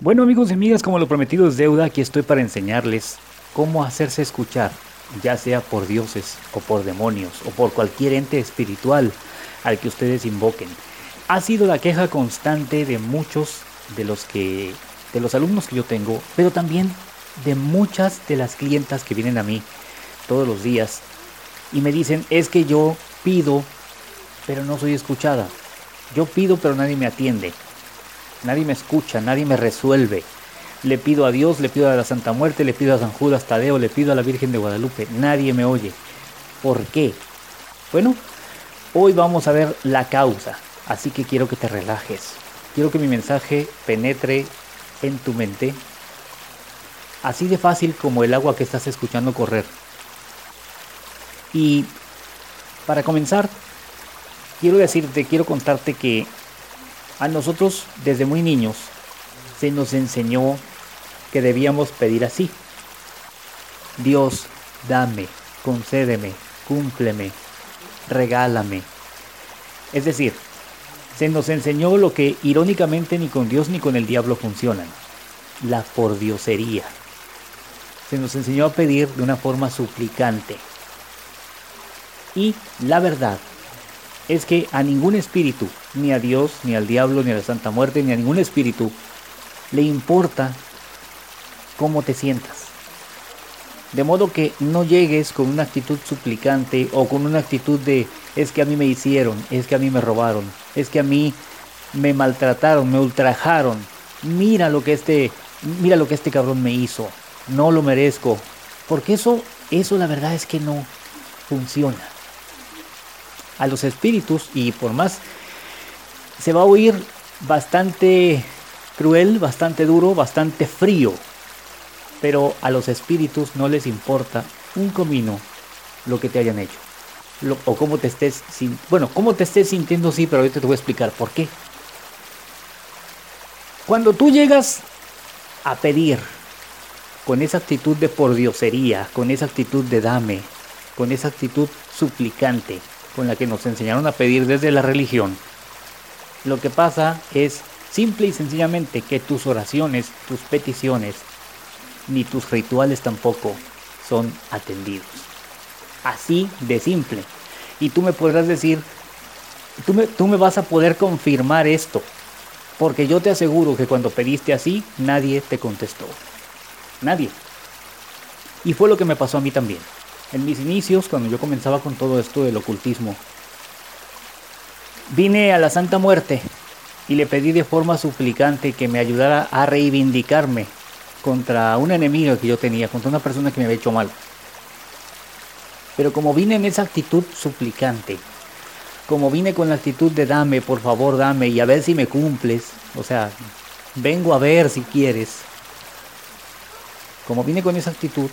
Bueno amigos y amigas, como lo prometido es deuda, aquí estoy para enseñarles cómo hacerse escuchar, ya sea por dioses o por demonios o por cualquier ente espiritual al que ustedes invoquen. Ha sido la queja constante de muchos de los que de los alumnos que yo tengo, pero también de muchas de las clientas que vienen a mí todos los días y me dicen, "Es que yo pido, pero no soy escuchada. Yo pido, pero nadie me atiende." Nadie me escucha, nadie me resuelve. Le pido a Dios, le pido a la Santa Muerte, le pido a San Judas Tadeo, le pido a la Virgen de Guadalupe. Nadie me oye. ¿Por qué? Bueno, hoy vamos a ver la causa. Así que quiero que te relajes. Quiero que mi mensaje penetre en tu mente. Así de fácil como el agua que estás escuchando correr. Y para comenzar, quiero decirte, quiero contarte que a nosotros desde muy niños se nos enseñó que debíamos pedir así. Dios, dame, concédeme, cúmpleme, regálame. Es decir, se nos enseñó lo que irónicamente ni con Dios ni con el diablo funcionan, la pordiosería. Se nos enseñó a pedir de una forma suplicante. Y la verdad es que a ningún espíritu, ni a Dios, ni al diablo, ni a la Santa Muerte, ni a ningún espíritu, le importa cómo te sientas. De modo que no llegues con una actitud suplicante o con una actitud de es que a mí me hicieron, es que a mí me robaron, es que a mí me maltrataron, me ultrajaron. Mira lo que este, mira lo que este cabrón me hizo. No lo merezco. Porque eso, eso la verdad es que no funciona a los espíritus y por más se va a oír bastante cruel, bastante duro, bastante frío. Pero a los espíritus no les importa un comino lo que te hayan hecho. o cómo te estés bueno, cómo te estés sintiendo sí, pero ahorita te voy a explicar por qué. Cuando tú llegas a pedir con esa actitud de pordiosería, con esa actitud de dame, con esa actitud suplicante, con la que nos enseñaron a pedir desde la religión, lo que pasa es simple y sencillamente que tus oraciones, tus peticiones, ni tus rituales tampoco son atendidos. Así de simple. Y tú me podrás decir, tú me, tú me vas a poder confirmar esto, porque yo te aseguro que cuando pediste así, nadie te contestó. Nadie. Y fue lo que me pasó a mí también en mis inicios, cuando yo comenzaba con todo esto del ocultismo, vine a la Santa Muerte y le pedí de forma suplicante que me ayudara a reivindicarme contra un enemigo que yo tenía, contra una persona que me había hecho mal. Pero como vine en esa actitud suplicante, como vine con la actitud de dame, por favor, dame y a ver si me cumples, o sea, vengo a ver si quieres, como vine con esa actitud,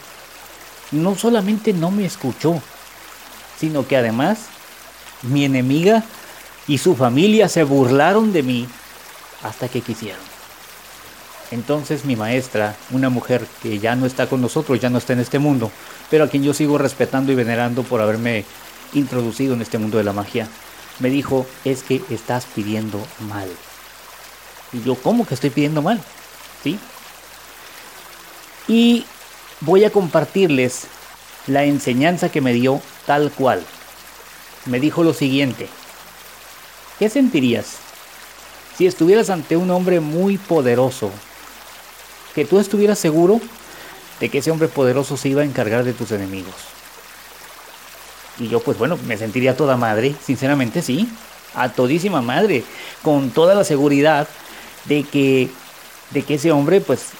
no solamente no me escuchó, sino que además mi enemiga y su familia se burlaron de mí hasta que quisieron. Entonces mi maestra, una mujer que ya no está con nosotros, ya no está en este mundo, pero a quien yo sigo respetando y venerando por haberme introducido en este mundo de la magia, me dijo, es que estás pidiendo mal. Y yo, ¿cómo que estoy pidiendo mal? ¿Sí? Y voy a compartirles la enseñanza que me dio tal cual. Me dijo lo siguiente, ¿qué sentirías si estuvieras ante un hombre muy poderoso? Que tú estuvieras seguro de que ese hombre poderoso se iba a encargar de tus enemigos. Y yo pues bueno, me sentiría toda madre, sinceramente sí, a todísima madre, con toda la seguridad de que, de que ese hombre pues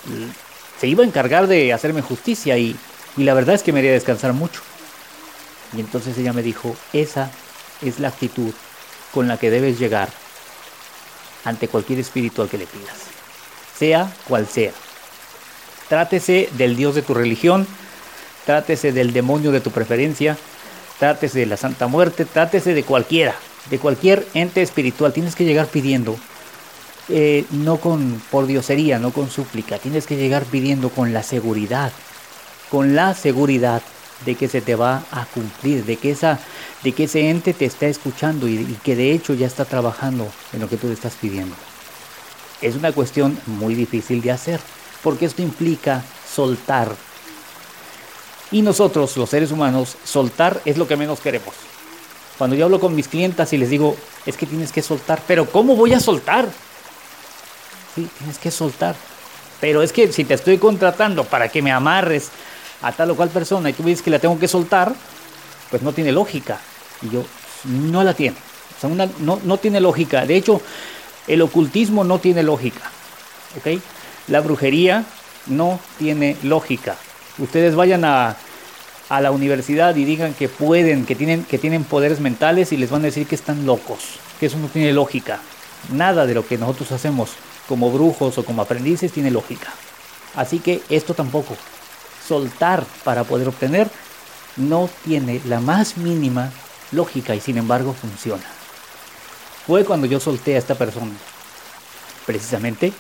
se iba a encargar de hacerme justicia y, la verdad es que me haría descansar mucho. Y entonces ella me dijo, esa es la actitud con la que debes llegar ante cualquier espíritu al que le pidas, sea cual sea. Trátese del Dios de tu religión, trátese del demonio de tu preferencia, trátese de la Santa Muerte, trátese de cualquiera, de cualquier ente espiritual. Tienes que llegar pidiendo eh, no con por diosería, no con súplica, tienes que llegar pidiendo con la seguridad, con la seguridad de que se te va a cumplir, de que, esa, de que ese ente te está escuchando y, que de hecho ya está trabajando en lo que tú le estás pidiendo. es una cuestión muy difícil de hacer, porque esto implica soltar. Y nosotros, los seres humanos, soltar es lo que menos queremos. Cuando yo hablo con mis clientas y les digo, es que tienes que soltar, pero ¿cómo voy a soltar? Sí, tienes que soltar. Pero es que si te estoy contratando para que me amarres a tal o cual persona y tú dices que la tengo que soltar, pues no tiene lógica. Y yo, no la tiene. No, no tiene lógica. De hecho, el ocultismo no tiene lógica. ¿Ok? La brujería no tiene lógica. Ustedes vayan a, a la universidad y digan que pueden, que tienen, que tienen poderes mentales y les van a decir que están locos, que eso no tiene lógica. Nada de lo que nosotros hacemos como brujos o como aprendices tiene lógica. Así que esto tampoco. Soltar para poder obtener no tiene la más mínima lógica y sin embargo funciona. Fue cuando yo solté a esta persona, precisamente,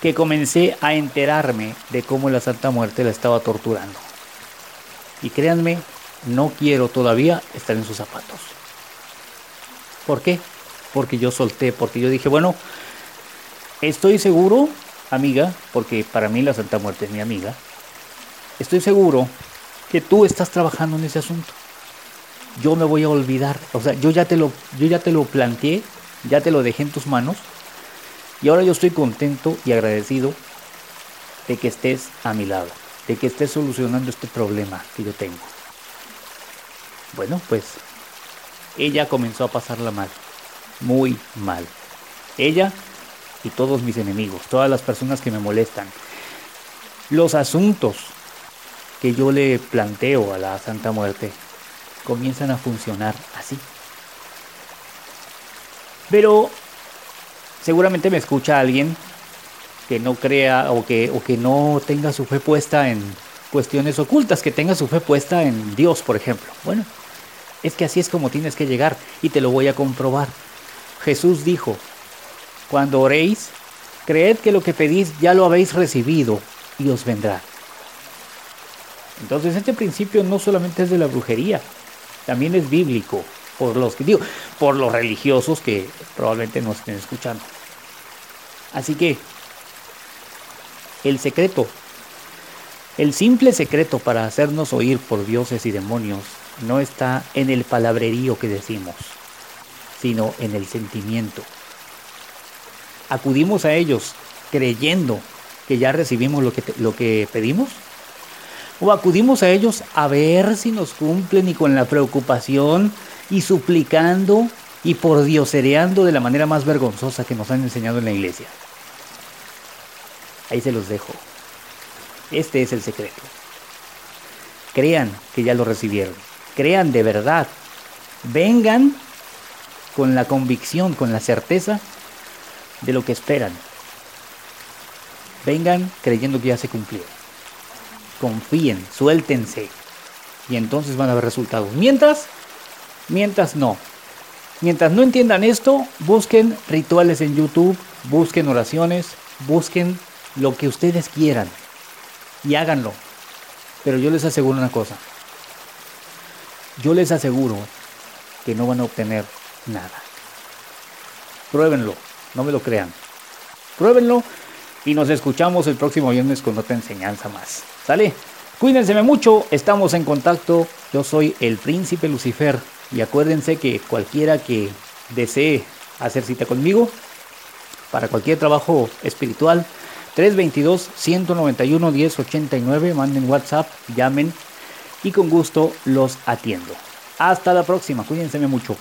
que comencé a enterarme de cómo la Santa Muerte la estaba torturando. Y créanme, no quiero todavía estar en sus zapatos. ¿Por qué? Porque yo solté, porque yo dije, bueno, estoy seguro, amiga, porque para mí la Santa Muerte es mi amiga, estoy seguro que tú estás trabajando en ese asunto. Yo me voy a olvidar, o sea, yo ya te lo, yo ya te lo planteé, ya te lo dejé en tus manos, y ahora yo estoy contento y agradecido de que estés a mi lado de que esté solucionando este problema que yo tengo. Bueno, pues ella comenzó a pasarla mal, muy mal. Ella y todos mis enemigos, todas las personas que me molestan. Los asuntos que yo le planteo a la Santa Muerte comienzan a funcionar así. Pero seguramente me escucha alguien que no crea o que, o que no tenga su fe puesta en cuestiones ocultas, que tenga su fe puesta en Dios, por ejemplo. Bueno, es que así es como tienes que llegar y te lo voy a comprobar. Jesús dijo, cuando oréis, creed que lo que pedís ya lo habéis recibido y os vendrá. Entonces este principio no solamente es de la brujería, también es bíblico, por los que digo, por los religiosos que probablemente nos estén escuchando. Así que el secreto. El simple secreto para hacernos oír por dioses y demonios no está en el palabrerío que decimos, sino en el sentimiento. ¿Acudimos a ellos creyendo que ya recibimos lo que, lo que pedimos? ¿O acudimos a ellos a ver si nos cumplen y con la preocupación y suplicando y por diosereando de la manera más vergonzosa que nos han enseñado en la iglesia? Ahí se los dejo. Este es el secreto. Crean que ya lo recibieron. Crean de verdad. Vengan con la convicción, con la certeza de lo que esperan. Vengan creyendo que ya se cumplió. Confíen, suéltense. Y entonces van a haber resultados. Mientras, mientras no. Mientras no entiendan esto, busquen rituales en YouTube, busquen oraciones, busquen lo que ustedes quieran y háganlo. Pero yo les aseguro una cosa. Yo les aseguro que no van a obtener nada. Pruébenlo, no me lo crean. Pruébenlo y nos escuchamos el próximo viernes con otra enseñanza más. ¿Sale? Cuídense mucho, estamos en contacto. Yo soy el príncipe Lucifer y acuérdense que cualquiera que desee hacer cita conmigo para cualquier trabajo espiritual, 322-191-1089, manden WhatsApp, llamen y con gusto los atiendo. Hasta la próxima, cuídense mucho.